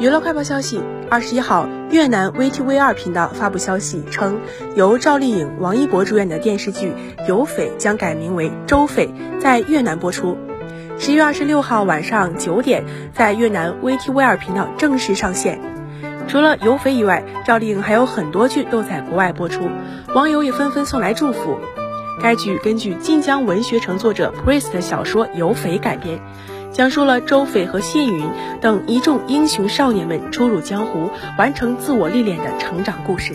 娱乐快报消息：二十一号，越南 VTV 二频道发布消息称，由赵丽颖、王一博主演的电视剧《有匪》将改名为《周匪》，在越南播出。十月二十六号晚上九点，在越南 VTV 二频道正式上线。除了《有匪》以外，赵丽颖还有很多剧都在国外播出，网友也纷纷送来祝福。该剧根据晋江文学城作者 Priest 的小说《有匪》改编。讲述了周翡和谢云等一众英雄少年们初入江湖、完成自我历练的成长故事。